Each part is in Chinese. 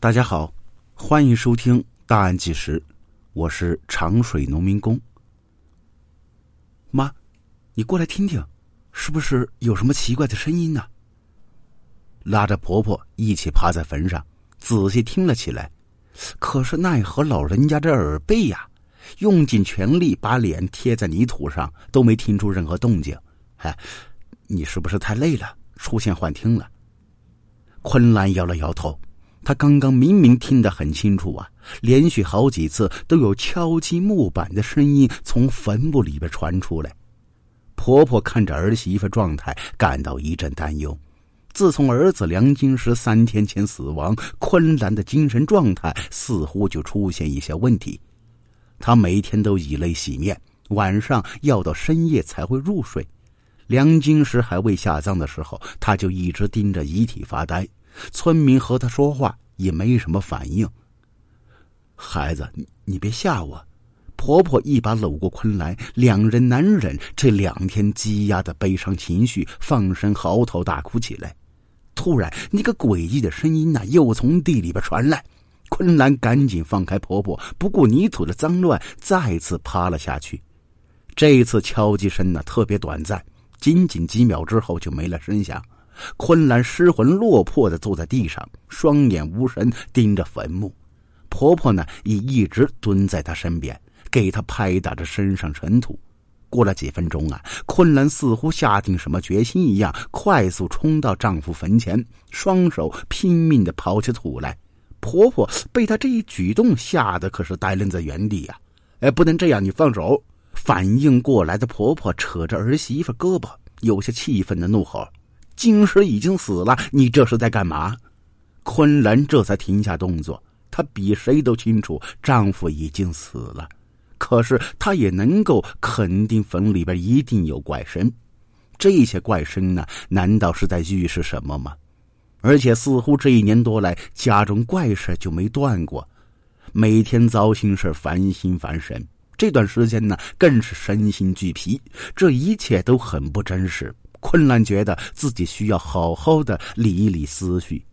大家好，欢迎收听《大案纪实》，我是长水农民工。妈，你过来听听，是不是有什么奇怪的声音呢？拉着婆婆一起趴在坟上，仔细听了起来。可是奈何老人家这耳背呀，用尽全力把脸贴在泥土上，都没听出任何动静。哎，你是不是太累了，出现幻听了？昆兰摇了摇头。他刚刚明明听得很清楚啊，连续好几次都有敲击木板的声音从坟墓里边传出来。婆婆看着儿媳妇状态，感到一阵担忧。自从儿子梁金石三天前死亡，昆兰的精神状态似乎就出现一些问题。他每天都以泪洗面，晚上要到深夜才会入睡。梁金石还未下葬的时候，他就一直盯着遗体发呆。村民和他说话也没什么反应。孩子，你你别吓我！婆婆一把搂过昆兰，两人难忍这两天积压的悲伤情绪，放声嚎啕大哭起来。突然，那个诡异的声音呐，又从地里边传来。昆兰赶紧放开婆婆，不顾泥土的脏乱，再次趴了下去。这次敲击声呢，特别短暂，仅仅几秒之后就没了声响。昆兰失魂落魄的坐在地上，双眼无神，盯着坟墓。婆婆呢，也一直蹲在她身边，给她拍打着身上尘土。过了几分钟啊，昆兰似乎下定什么决心一样，快速冲到丈夫坟前，双手拼命的刨起土来。婆婆被她这一举动吓得可是呆愣在原地呀！哎，不能这样，你放手！反应过来的婆婆扯着儿媳妇胳膊，有些气愤的怒吼。金石已经死了，你这是在干嘛？昆兰这才停下动作。她比谁都清楚丈夫已经死了，可是她也能够肯定坟里边一定有怪声。这些怪声呢，难道是在预示什么吗？而且似乎这一年多来，家中怪事就没断过，每天糟心事烦心烦神。这段时间呢，更是身心俱疲。这一切都很不真实。昆兰觉得自己需要好好的理一理思绪。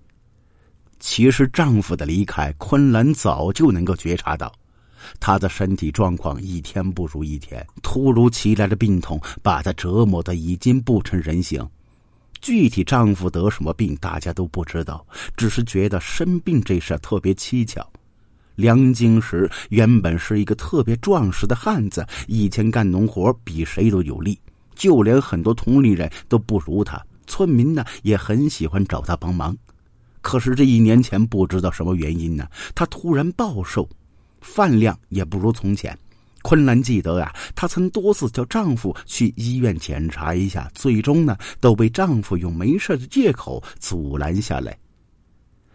其实丈夫的离开，昆兰早就能够觉察到，她的身体状况一天不如一天，突如其来的病痛把她折磨的已经不成人形。具体丈夫得什么病，大家都不知道，只是觉得生病这事特别蹊跷。梁金石原本是一个特别壮实的汉子，以前干农活比谁都有力。就连很多同龄人都不如他，村民呢也很喜欢找他帮忙。可是这一年前，不知道什么原因呢，他突然暴瘦，饭量也不如从前。昆兰记得呀，她曾多次叫丈夫去医院检查一下，最终呢都被丈夫用没事的借口阻拦下来。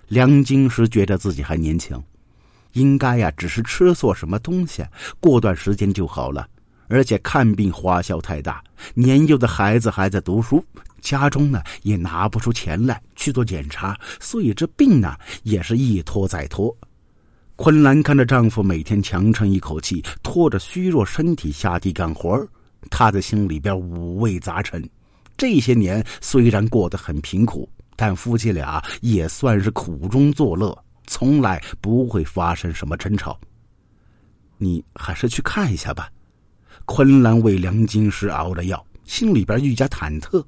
梁金石觉得自己还年轻，应该呀只是吃错什么东西，过段时间就好了。而且看病花销太大，年幼的孩子还在读书，家中呢也拿不出钱来去做检查，所以这病呢也是一拖再拖。昆兰看着丈夫每天强撑一口气，拖着虚弱身体下地干活她的心里边五味杂陈。这些年虽然过得很贫苦，但夫妻俩也算是苦中作乐，从来不会发生什么争吵。你还是去看一下吧。昆兰为梁金石熬了药，心里边愈加忐忑。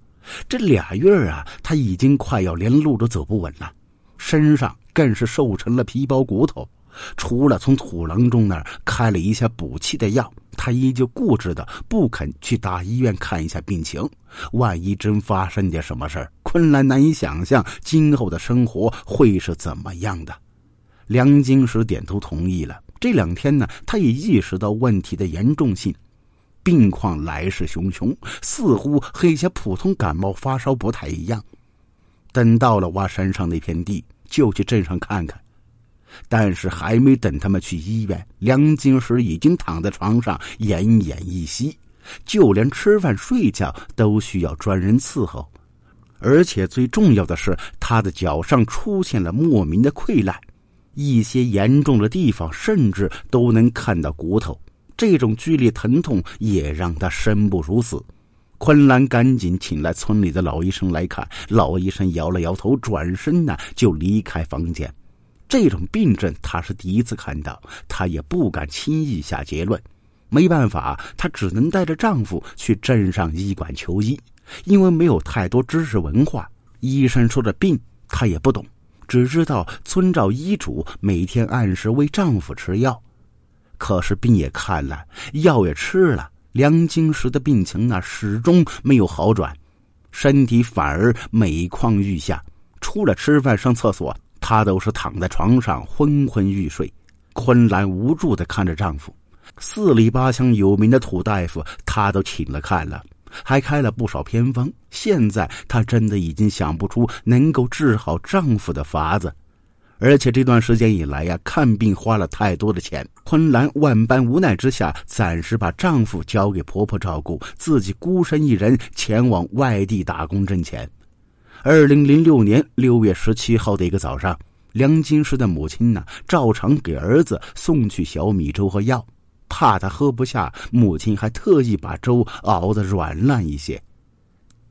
这俩月啊，他已经快要连路都走不稳了，身上更是瘦成了皮包骨头。除了从土郎中那儿开了一下补气的药，他依旧固执的不肯去大医院看一下病情。万一真发生点什么事儿，昆兰难以想象今后的生活会是怎么样的。梁金石点头同意了。这两天呢，他也意识到问题的严重性。病况来势汹汹，似乎和一些普通感冒发烧不太一样。等到了挖山上那片地，就去镇上看看。但是还没等他们去医院，梁金石已经躺在床上奄奄一息，就连吃饭睡觉都需要专人伺候。而且最重要的是，他的脚上出现了莫名的溃烂，一些严重的地方甚至都能看到骨头。这种剧烈疼痛也让他生不如死。昆兰赶紧请来村里的老医生来看，老医生摇了摇头，转身呢就离开房间。这种病症她是第一次看到，她也不敢轻易下结论。没办法，她只能带着丈夫去镇上医馆求医，因为没有太多知识文化，医生说的病她也不懂，只知道遵照医嘱，每天按时为丈夫吃药。可是病也看了，药也吃了，梁金石的病情啊始终没有好转，身体反而每况愈下。除了吃饭、上厕所，她都是躺在床上昏昏欲睡。昆兰无助的看着丈夫，四里八乡有名的土大夫，她都请了看了，还开了不少偏方。现在她真的已经想不出能够治好丈夫的法子。而且这段时间以来呀，看病花了太多的钱。昆兰万般无奈之下，暂时把丈夫交给婆婆照顾，自己孤身一人前往外地打工挣钱。二零零六年六月十七号的一个早上，梁金石的母亲呢，照常给儿子送去小米粥和药，怕他喝不下，母亲还特意把粥熬得软烂一些。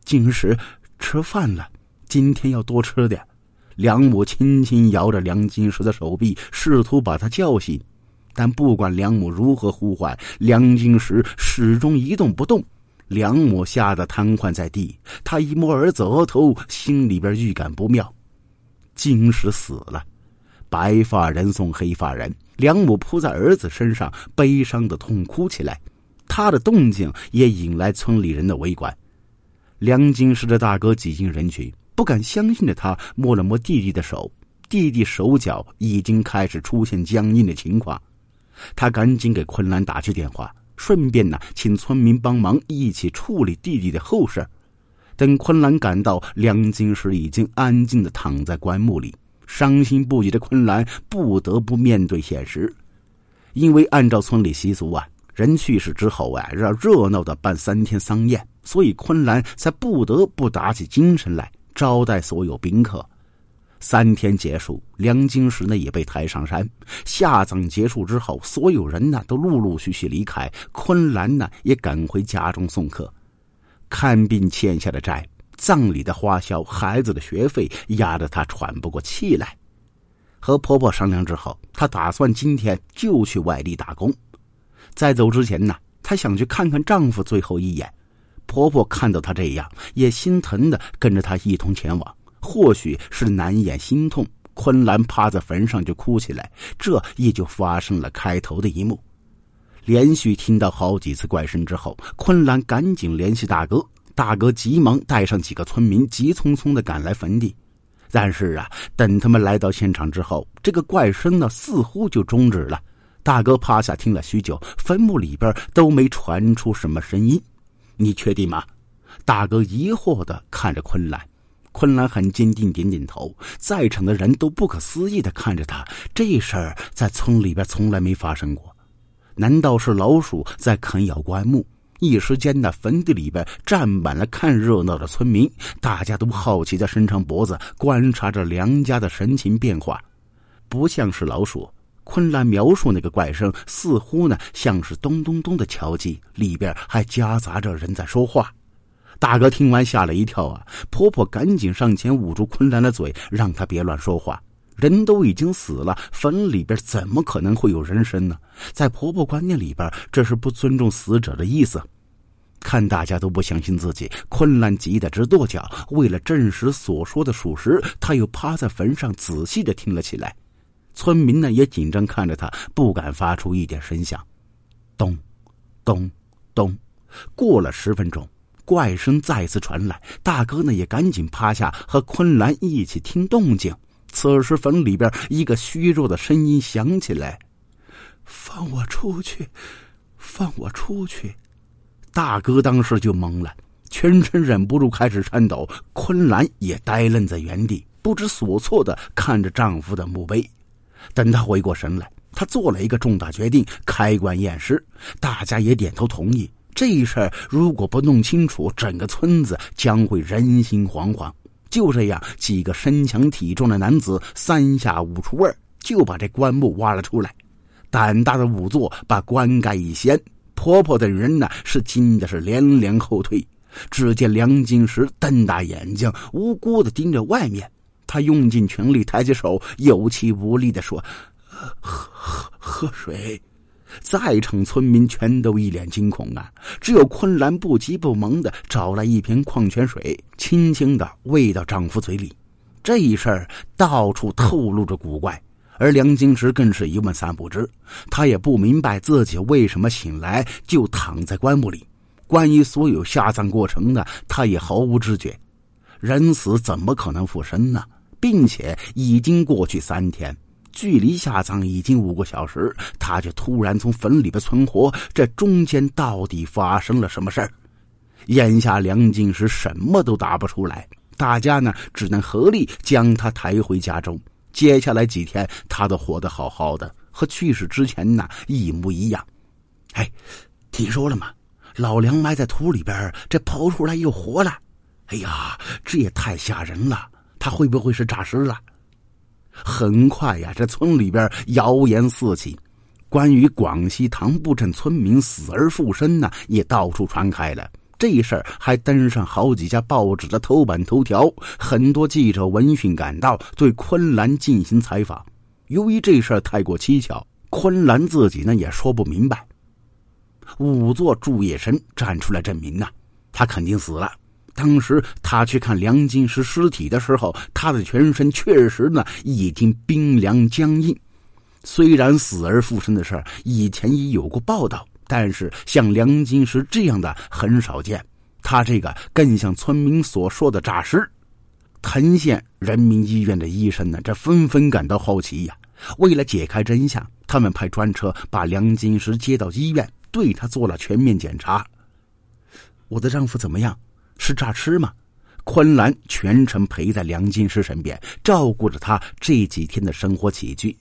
金石，吃饭了，今天要多吃点。梁母轻轻摇着梁金石的手臂，试图把他叫醒，但不管梁母如何呼唤，梁金石始终一动不动。梁母吓得瘫痪在地，他一摸儿子额头，心里边预感不妙。金石死了，白发人送黑发人，梁母扑在儿子身上，悲伤的痛哭起来。他的动静也引来村里人的围观。梁金石的大哥挤进人群。不敢相信的他摸了摸弟弟的手，弟弟手脚已经开始出现僵硬的情况，他赶紧给昆兰打去电话，顺便呢请村民帮忙一起处理弟弟的后事。等昆兰赶到，梁金石已经安静的躺在棺木里，伤心不已的昆兰不得不面对现实，因为按照村里习俗啊，人去世之后啊，要热闹的办三天丧宴，所以昆兰才不得不打起精神来。招待所有宾客，三天结束，梁金石呢也被抬上山。下葬结束之后，所有人呢都陆陆续续离开，昆兰呢也赶回家中送客。看病欠下的债，葬礼的花销，孩子的学费，压得她喘不过气来。和婆婆商量之后，她打算今天就去外地打工。在走之前呢，她想去看看丈夫最后一眼。婆婆看到她这样，也心疼的跟着她一同前往。或许是难掩心痛，昆兰趴在坟上就哭起来。这也就发生了开头的一幕。连续听到好几次怪声之后，昆兰赶紧联系大哥，大哥急忙带上几个村民，急匆匆的赶来坟地。但是啊，等他们来到现场之后，这个怪声呢似乎就终止了。大哥趴下听了许久，坟墓里边都没传出什么声音。你确定吗？大哥疑惑的看着昆兰，昆兰很坚定，点点头。在场的人都不可思议的看着他，这事儿在村里边从来没发生过。难道是老鼠在啃咬棺木？一时间呢，坟地里边站满了看热闹的村民，大家都好奇的伸长脖子观察着梁家的神情变化。不像是老鼠。昆兰描述那个怪声，似乎呢像是咚咚咚的敲击，里边还夹杂着人在说话。大哥听完吓了一跳啊！婆婆赶紧上前捂住昆兰的嘴，让他别乱说话。人都已经死了，坟里边怎么可能会有人声呢？在婆婆观念里边，这是不尊重死者的意思。看大家都不相信自己，昆兰急得直跺脚。为了证实所说的属实，他又趴在坟上仔细的听了起来。村民呢也紧张看着他，不敢发出一点声响。咚，咚，咚。过了十分钟，怪声再次传来。大哥呢也赶紧趴下，和昆兰一起听动静。此时坟里边一个虚弱的声音响起来：“放我出去，放我出去！”大哥当时就懵了，全身忍不住开始颤抖。昆兰也呆愣在原地，不知所措的看着丈夫的墓碑。等他回过神来，他做了一个重大决定：开棺验尸。大家也点头同意。这事儿如果不弄清楚，整个村子将会人心惶惶。就这样，几个身强体壮的男子三下五除二就把这棺木挖了出来。胆大的仵作把棺盖一掀，婆婆等人呢是惊的是连连后退。只见梁金石瞪大眼睛，无辜的盯着外面。他用尽全力抬起手，有气无力的说：“喝喝喝水。”在场村民全都一脸惊恐啊！只有昆兰不急不忙的找来一瓶矿泉水，轻轻的喂到丈夫嘴里。这一事儿到处透露着古怪，而梁金石更是一问三不知。他也不明白自己为什么醒来就躺在棺木里。关于所有下葬过程呢，他也毫无知觉。人死怎么可能复生呢？并且已经过去三天。距离下葬已经五个小时，他却突然从坟里边存活，这中间到底发生了什么事儿？眼下梁静是什么都答不出来，大家呢只能合力将他抬回家中。接下来几天，他都活得好好的，和去世之前呢一模一样。哎，听说了吗？老梁埋在土里边，这刨出来又活了。哎呀，这也太吓人了！他会不会是诈尸了？很快呀，这村里边谣言四起，关于广西唐埠镇村民死而复生呢，也到处传开了。这事儿还登上好几家报纸的头版头条，很多记者闻讯赶到，对昆兰进行采访。由于这事儿太过蹊跷，昆兰自己呢也说不明白。仵作祝夜神站出来证明呐，他肯定死了。当时他去看梁金石尸体的时候，他的全身确实呢已经冰凉僵硬。虽然死而复生的事儿以前已有过报道，但是像梁金石这样的很少见。他这个更像村民所说的诈尸。藤县人民医院的医生呢，这纷纷感到好奇呀。为了解开真相，他们派专车把梁金石接到医院，对他做了全面检查。我的丈夫怎么样？是诈尸吗？昆兰全程陪在梁金石身边，照顾着他这几天的生活起居。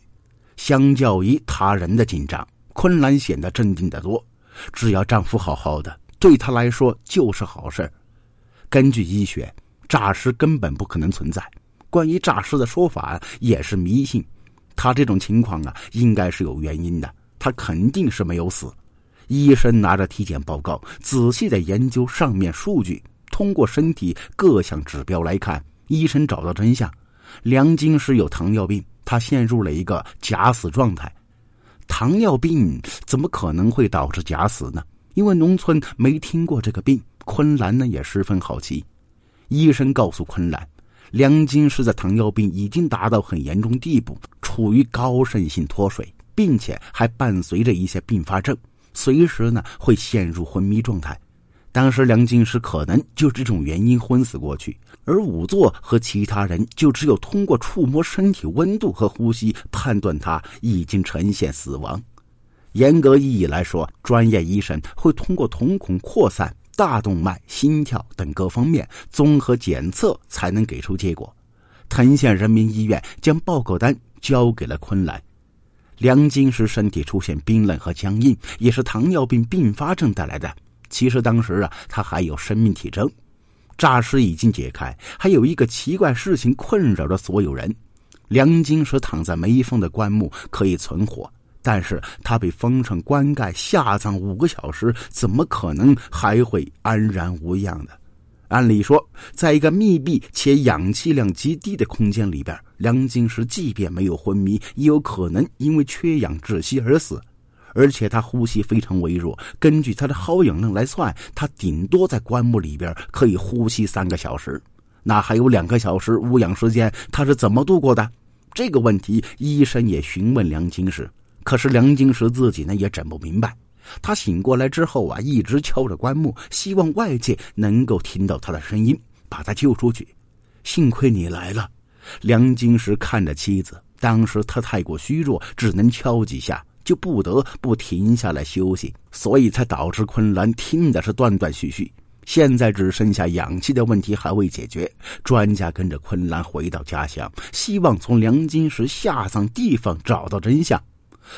相较于他人的紧张，昆兰显得镇定得多。只要丈夫好好的，对她来说就是好事根据医学，诈尸根本不可能存在。关于诈尸的说法也是迷信。他这种情况啊，应该是有原因的。他肯定是没有死。医生拿着体检报告，仔细的研究上面数据。通过身体各项指标来看，医生找到真相：梁金石有糖尿病，他陷入了一个假死状态。糖尿病怎么可能会导致假死呢？因为农村没听过这个病。昆兰呢也十分好奇。医生告诉昆兰，梁金石的糖尿病已经达到很严重地步，处于高渗性脱水，并且还伴随着一些并发症，随时呢会陷入昏迷状态。当时梁金石可能就这种原因昏死过去，而仵作和其他人就只有通过触摸身体温度和呼吸判断他已经呈现死亡。严格意义来说，专业医生会通过瞳孔扩散、大动脉、心跳等各方面综合检测才能给出结果。藤县人民医院将报告单交给了昆兰。梁金石身体出现冰冷和僵硬，也是糖尿病并发症带来的。其实当时啊，他还有生命体征，诈尸已经解开，还有一个奇怪事情困扰着所有人：梁金石躺在没封的棺木可以存活，但是他被封上棺盖下葬五个小时，怎么可能还会安然无恙的？按理说，在一个密闭且氧气量极低的空间里边，梁金石即便没有昏迷，也有可能因为缺氧窒息而死。而且他呼吸非常微弱，根据他的耗氧量来算，他顶多在棺木里边可以呼吸三个小时，那还有两个小时无氧时间，他是怎么度过的？这个问题，医生也询问梁金石，可是梁金石自己呢也整不明白。他醒过来之后啊，一直敲着棺木，希望外界能够听到他的声音，把他救出去。幸亏你来了，梁金石看着妻子，当时他太过虚弱，只能敲几下。就不得不停下来休息，所以才导致昆兰听的是断断续续。现在只剩下氧气的问题还未解决，专家跟着昆兰回到家乡，希望从梁金石下葬地方找到真相。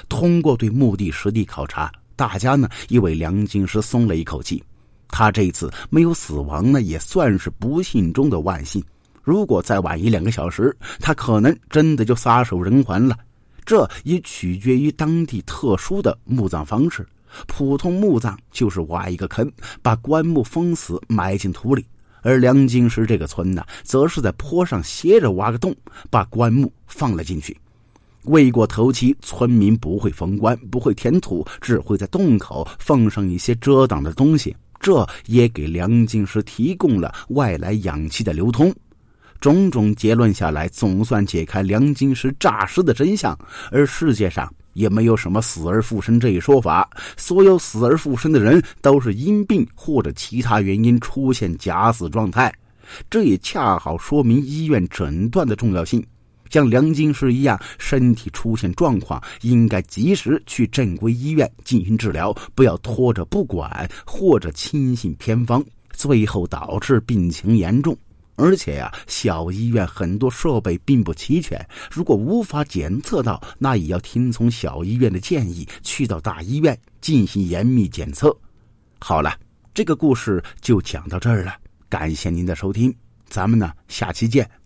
通过对墓地实地考察，大家呢也为梁金石松了一口气。他这次没有死亡呢，也算是不幸中的万幸。如果再晚一两个小时，他可能真的就撒手人寰了。这也取决于当地特殊的墓葬方式。普通墓葬就是挖一个坑，把棺木封死，埋进土里；而梁金石这个村呢，则是在坡上斜着挖个洞，把棺木放了进去。未过头七，村民不会封棺，不会填土，只会在洞口放上一些遮挡的东西，这也给梁金石提供了外来氧气的流通。种种结论下来，总算解开梁金石诈尸的真相。而世界上也没有什么死而复生这一说法，所有死而复生的人都是因病或者其他原因出现假死状态。这也恰好说明医院诊断的重要性。像梁金石一样，身体出现状况，应该及时去正规医院进行治疗，不要拖着不管，或者轻信偏方，最后导致病情严重。而且呀，小医院很多设备并不齐全，如果无法检测到，那也要听从小医院的建议，去到大医院进行严密检测。好了，这个故事就讲到这儿了，感谢您的收听，咱们呢下期见。